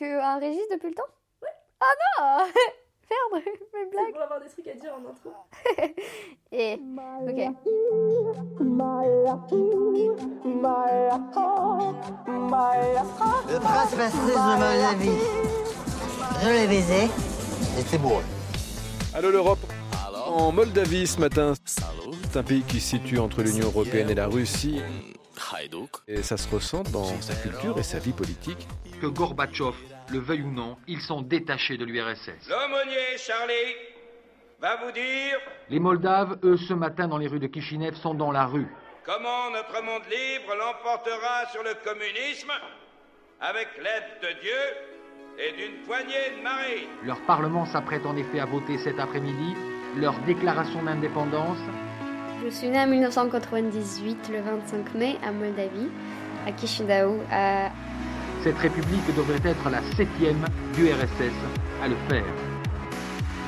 Tu enregistres depuis le temps Ouais. Ah non Merde, mes C'est blagues. pour avoir des trucs à dire en intro. Et, ok. Le prince princesse de ma vie. Je l'ai baisé. C'était beau. Allô l'Europe En Moldavie ce matin, c'est un pays qui se situe entre l'Union Européenne et la Russie. Et ça se ressent dans sa culture et sa vie politique. Que Gorbatchev le veuille ou non, ils sont détachés de l'URSS. L'aumônier Charlie va vous dire Les Moldaves, eux, ce matin dans les rues de Kishinev, sont dans la rue. comment notre monde libre l'emportera sur le communisme avec l'aide de Dieu et d'une poignée de marines. Leur parlement s'apprête en effet à voter cet après-midi leur déclaration d'indépendance. Je suis née en 1998, le 25 mai, à Moldavie, à Chisinau. à- Cette république devrait être la septième du RSS à le faire.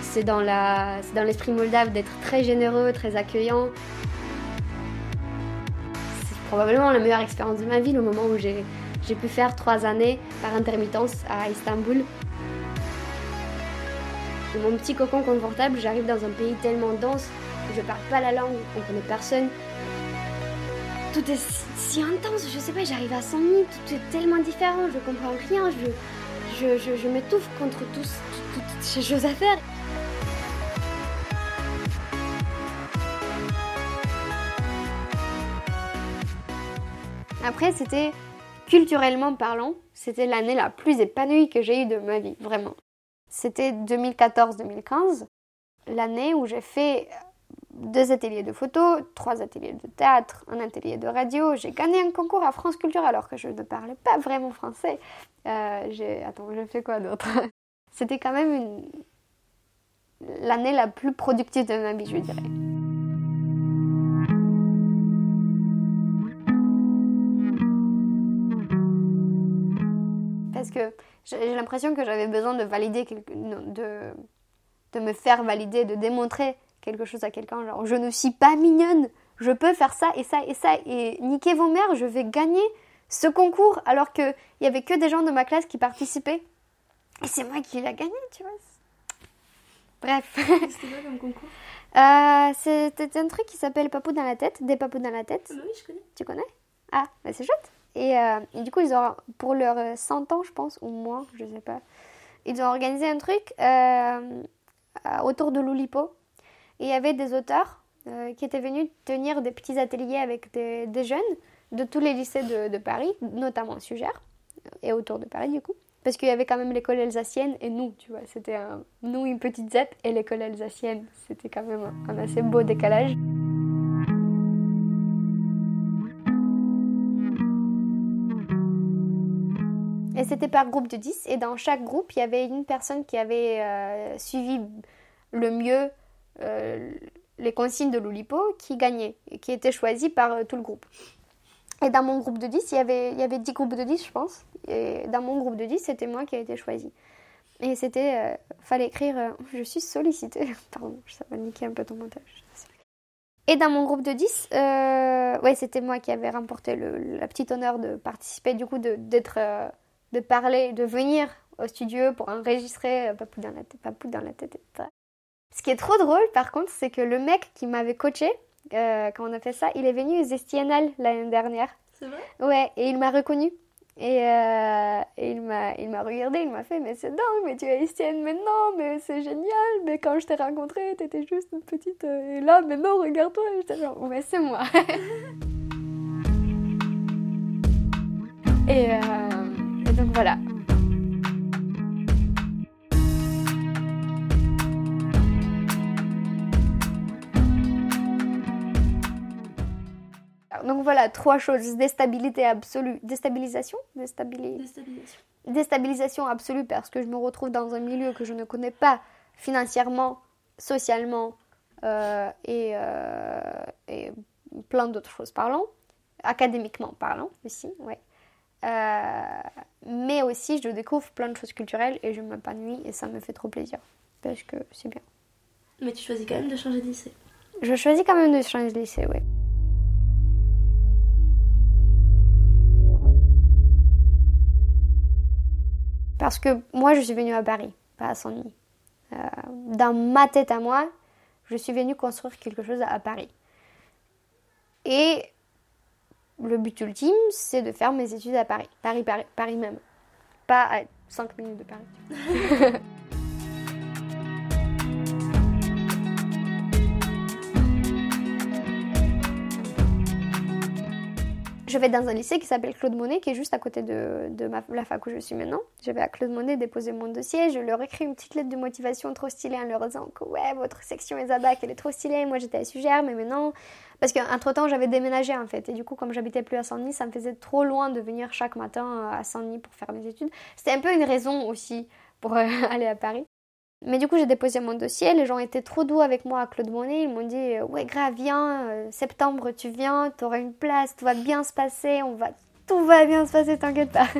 C'est dans l'esprit moldave d'être très généreux, très accueillant. C'est probablement la meilleure expérience de ma vie, le moment où j'ai, pu faire trois années par intermittence à Istanbul. De mon petit cocon confortable, j'arrive dans un pays tellement dense où je parle pas la langue, on connaît personne. Tout est si, intense, je sais pas, j'arrive à 100 000, tout est tellement différent, je comprends rien, je, je, je, m'étouffe contre tout- toutes ces choses à faire. Après, c'était culturellement parlant, c'était l'année la plus épanouie que j'ai eue de ma vie, vraiment. C'était 2014-2015, l'année où j'ai fait deux ateliers de photo, trois ateliers de théâtre, un atelier de radio. J'ai gagné un concours à France Culture alors que je ne parlais pas vraiment français. Euh. Attends, j'ai fait quoi d'autre? C'était quand même l'année la plus productive de ma vie, je dirais. Parce que j'ai l'impression que j'avais besoin de valider, de, de me faire valider, de démontrer quelque chose à quelqu'un. Genre, je ne suis pas mignonne, je peux faire ça et ça et ça. Et niquez vos mères, je vais gagner ce concours alors qu'il n'y avait que des gens de ma classe qui participaient. Et c'est moi qui l'ai gagné, tu vois. Bref. C'était quoi comme concours? Euh, C'était un truc qui s'appelle Papou dans la tête, des papous dans la tête. Ah Oui, je connais. Tu connais? Ah, bah c'est chouette. Et, euh, et du coup, ils ont, pour leurs euh, 100 ans, je pense, ou moins, je sais pas, ils ont organisé un truc euh, autour de l'Oulipo. Et il y avait des auteurs euh, qui étaient venus tenir des petits ateliers avec des, jeunes de tous les lycées de, Paris, notamment Sugère, et autour de Paris du coup. Parce qu'il y avait quand même l'école alsacienne et nous, tu vois. C'était nous, une petite ZEP, et l'école alsacienne. C'était quand même un- un assez beau décalage. Et c'était par groupe de 10. Et dans chaque groupe, il y avait une personne qui avait euh, suivi le mieux euh, les consignes de l'Oulipo qui gagnait, et qui était choisie par euh, tout le groupe. Et dans mon groupe de 10, il y avait, il y avait 10 groupes de 10, je pense. Et dans mon groupe de 10, c'était moi qui ai été choisie. Et c'était. euh, fallait écrire. je suis sollicitée. Pardon, ça va niquer un peu ton montage. Et dans mon groupe de 10, euh, ouais, c'était moi qui avais remporté le, la petite honneur de participer, du coup, d'être, de parler, de venir au studio pour enregistrer Papou dans la tête, Papou dans la tête. Ce qui est trop drôle, par contre, c'est que le mec qui m'avait coaché, euh, quand on a fait ça, il est venu aux Estiennales l'année dernière. C'est vrai? Ouais, et il m'a reconnu. Et, euh, et il m'a il m'a regardé, il m'a fait Mais c'est dingue, mais tu es Estienne, mais non, mais c'est génial, mais quand je t'ai rencontré, t'étais juste une petite. euh, et là, mais non, regarde-toi. Et j'étais genre Ouais, c'est moi. et, euh, et donc voilà. Donc voilà, trois choses. Déstabilité absolue. Déstabilisation? Déstabili- Déstabilisation. Déstabilisation absolue parce que je me retrouve dans un milieu que je ne connais pas financièrement, socialement euh, et, euh, et plein d'autres choses parlant. Académiquement parlant aussi, ouais. Euh, mais aussi, je découvre plein de choses culturelles et je m'épanouis et ça me fait trop plaisir parce que c'est bien. Mais tu choisis quand même de changer de lycée. Je choisis quand même de changer de lycée, ouais. Parce que moi, je suis venue à Paris, pas à Saint-Denis. Euh, dans ma tête à moi, je suis venue construire quelque chose à Paris. Et le but ultime, c'est de faire mes études à Paris. Paris, Paris, Paris même. Pas à 5 minutes de Paris. je vais dans un lycée qui s'appelle Claude Monet, qui est juste à côté de, de ma, la fac où je suis maintenant. Je vais à Claude Monet déposer mon dossier. Je leur écris une petite lettre de motivation trop stylée en leur disant que ouais, votre section ESABAC, elle est trop stylée. Moi, j'étais à Sugère, mais maintenant. Parce qu'entre temps, j'avais déménagé en fait. Et du coup, comme j'habitais plus à Saint-Denis, ça me faisait trop loin de venir chaque matin à Saint-Denis pour faire mes études. C'était un peu une raison aussi pour euh, aller à Paris. Mais du coup, j'ai déposé mon dossier. Les gens étaient trop doux avec moi à Claude Monet. Ils m'ont dit euh, Ouais, grave, viens, euh, septembre, tu viens, tu auras une place, tout va bien se passer, on va... tout va bien se passer, t'inquiète pas.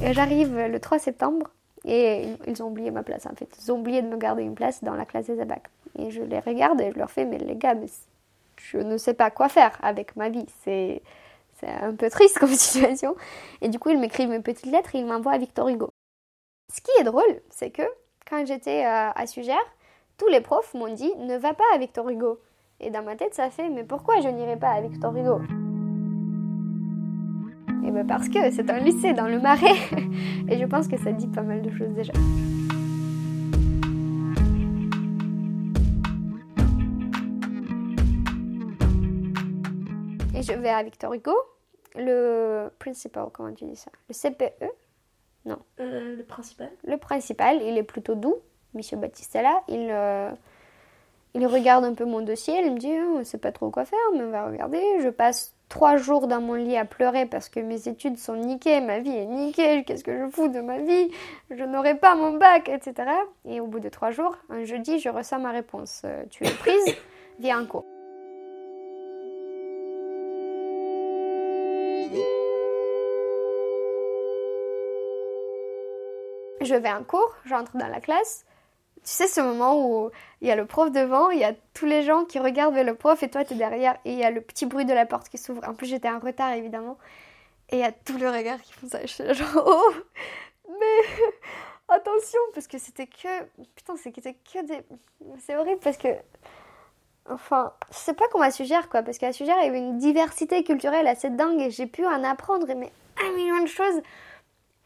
Et j'arrive le 3 septembre et ils ont oublié ma place en fait. Ils ont oublié de me garder une place dans la classe des abacs. Et je les regarde et je leur fais Mais les gars, mais je ne sais pas quoi faire avec ma vie. C'est, un peu triste comme situation. Et du coup, ils m'écrivent une petite lettre et ils m'envoient à Victor Hugo. Ce qui est drôle, c'est que quand j'étais euh, à Sugère, tous les profs m'ont dit ne va pas à Victor Hugo. Et dans ma tête, ça fait mais pourquoi je n'irai pas à Victor Hugo? Et bien parce que c'est un lycée dans le Marais. Et je pense que ça dit pas mal de choses déjà. Et je vais à Victor Hugo, le principal, comment tu dis ça Le CPE Non. Euh, le principal Le principal, il est plutôt doux, Monsieur Battistella. Il, euh, il regarde un peu mon dossier, il me dit on ne sait pas trop quoi faire, mais on va regarder. Je passe trois jours dans mon lit à pleurer parce que mes études sont niquées, ma vie est niquée, qu'est-ce que je fous de ma vie Je n'aurai pas mon bac, etc. Et au bout de trois jours, un jeudi, je reçois ma réponse. Euh, tu es prise, viens en cours. Je vais en cours, j'entre dans la classe. Tu sais, ce moment où il y a le prof devant, il y a tous les gens qui regardent le prof et toi, tu es derrière et il y a le petit bruit de la porte qui s'ouvre. En plus, j'étais en retard, évidemment. Et il y a tout le regard qui font ça. Je suis genre, oh, mais attention, parce que c'était que. Putain, c'était que des. C'est horrible parce que. Enfin, je sais pas comment à Sugère, quoi, parce qu'à Sugère, il y avait une diversité culturelle assez dingue et j'ai pu en apprendre, mais un million de choses.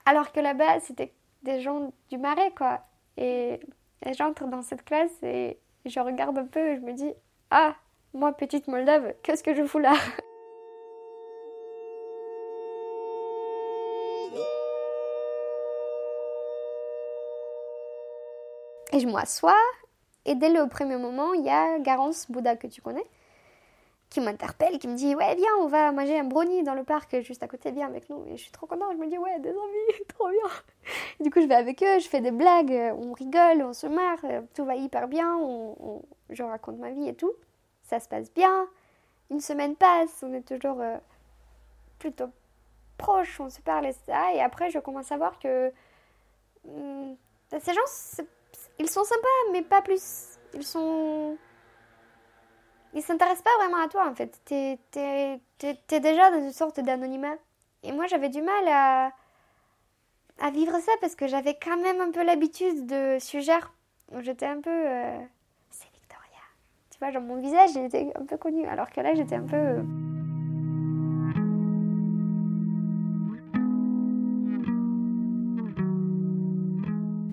Alors que là-bas, c'était des gens du marais, quoi. Et, j'entre dans cette classe et je regarde un peu et je me dis Ah, moi, petite Moldave, qu'est-ce que je fous là? Et je m'assois, et dès le premier moment, il y a Garance Bouddha que tu connais, qui m'interpelle, qui me dit Ouais, viens, on va manger un brownie dans le parc juste à côté, viens avec nous. Et je suis trop contente, je me dis Ouais, des envies, trop bien. du coup, je vais avec eux, je fais des blagues, on rigole, on se marre, tout va hyper bien, je raconte ma vie et tout. Ça se passe bien. Une semaine passe, on est toujours euh, plutôt proches, on se parle, etc. Et après, je commence à voir que hmm, ces gens, ils sont sympas, mais pas plus. Ils sont ils s'intéressent pas vraiment à toi en fait. T'es es, déjà dans une sorte d'anonymat. Et moi j'avais du mal à, à vivre ça parce que j'avais quand même un peu l'habitude de Sugère. J'étais un peu. Euh, c'est Victoria. Tu vois, genre mon visage il était un peu connu alors que là j'étais un peu. Euh,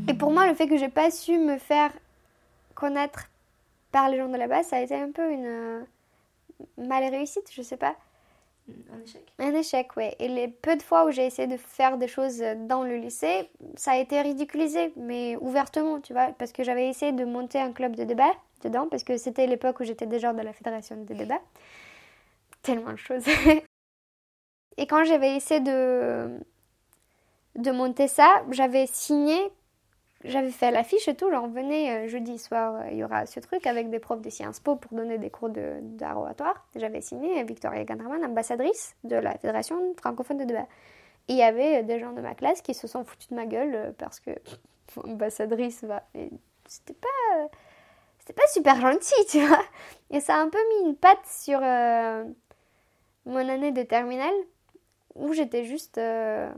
Et pour moi, le fait que j'ai pas su me faire connaître par les gens de là-bas, ça a été un peu une euh, mal réussite, je sais pas. Un échec Un échec, oui. Et les peu de fois où j'ai essayé de faire des choses dans le lycée, ça a été ridiculisé, mais ouvertement, tu vois, parce que j'avais essayé de monter un club de débat dedans, parce que c'était l'époque où j'étais déjà dans la fédération de débat. Tellement de choses. Et quand j'avais essayé de, de monter ça, j'avais signé j'avais fait l'affiche et tout, genre venez euh, jeudi soir, euh, il y aura ce truc avec des profs de Sciences Po pour donner des cours d'arrogatoire. J'avais signé Victoria Ganderman, ambassadrice de la Fédération francophone de débat. Et il y avait des gens de ma classe qui se sont foutus de ma gueule euh, parce que ambassadrice. C'était pas, c'était pas super gentil, tu vois. Et ça a un peu mis une patte sur euh, mon année de terminale où j'étais juste. Euh...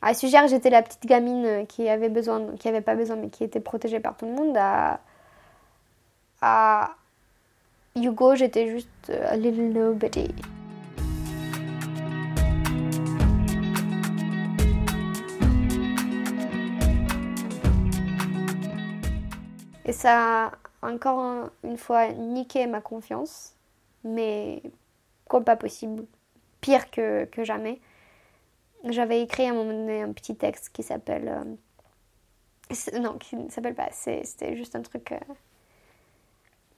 À suggère, j'étais la petite gamine qui avait besoin, qui pas besoin, mais qui était protégée par tout le monde. À, Hugo, j'étais juste a little nobody. Et ça a encore une fois niqué ma confiance, mais comme pas possible, pire que jamais. J'avais écrit à un moment donné un petit texte qui s'appelle. Euh, non, qui ne s'appelle pas, c'était juste un truc. Euh,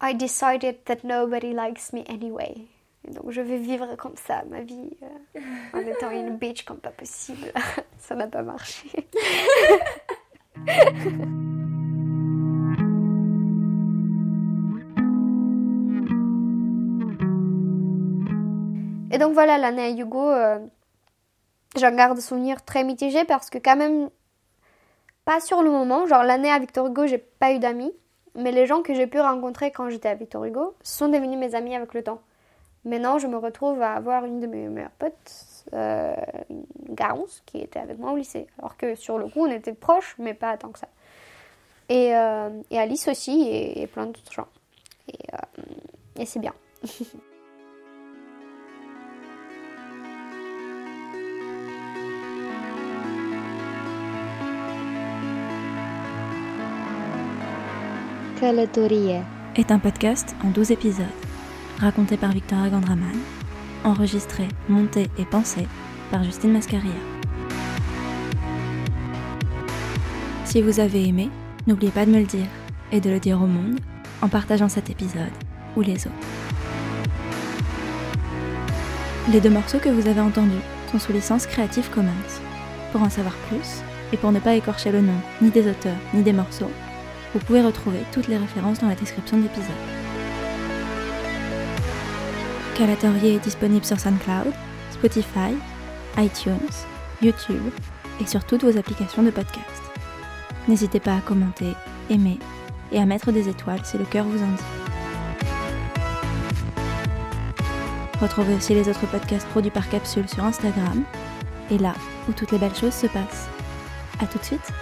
I decided that nobody likes me anyway. Et donc je vais vivre comme ça ma vie euh, en étant une bitch comme pas possible. ça n'a pas marché. Et donc voilà, l'année à Hugo, j'en garde des souvenirs très mitigés parce que quand même, pas sur le moment, genre l'année à Victor Hugo, j'ai pas eu d'amis, mais les gens que j'ai pu rencontrer quand j'étais à Victor Hugo sont devenus mes amis avec le temps. Maintenant, je me retrouve à avoir une de mes meilleures potes, euh, une Garance, qui était avec moi au lycée. Alors que sur le coup, on était proches, mais pas tant que ça. Et, euh, Alice aussi, et, plein d'autres gens. Et, et c'est bien. est un podcast en 12 épisodes, raconté par Victoria Gandraman, enregistré, monté et pensé par Justine Mascaria. Si vous avez aimé, n'oubliez pas de me le dire et de le dire au monde en partageant cet épisode ou les autres. Les deux morceaux que vous avez entendus sont sous licence Creative Commons. Pour en savoir plus, et pour ne pas écorcher le nom ni des auteurs ni des morceaux, vous pouvez retrouver toutes les références dans la description de l'épisode. Calatorier est disponible sur SoundCloud, Spotify, iTunes, YouTube et sur toutes vos applications de podcast. N'hésitez pas à commenter, aimer et à mettre des étoiles si le cœur vous en dit. Retrouvez aussi les autres podcasts produits par Capsule sur Instagram et là où toutes les belles choses se passent. A tout de suite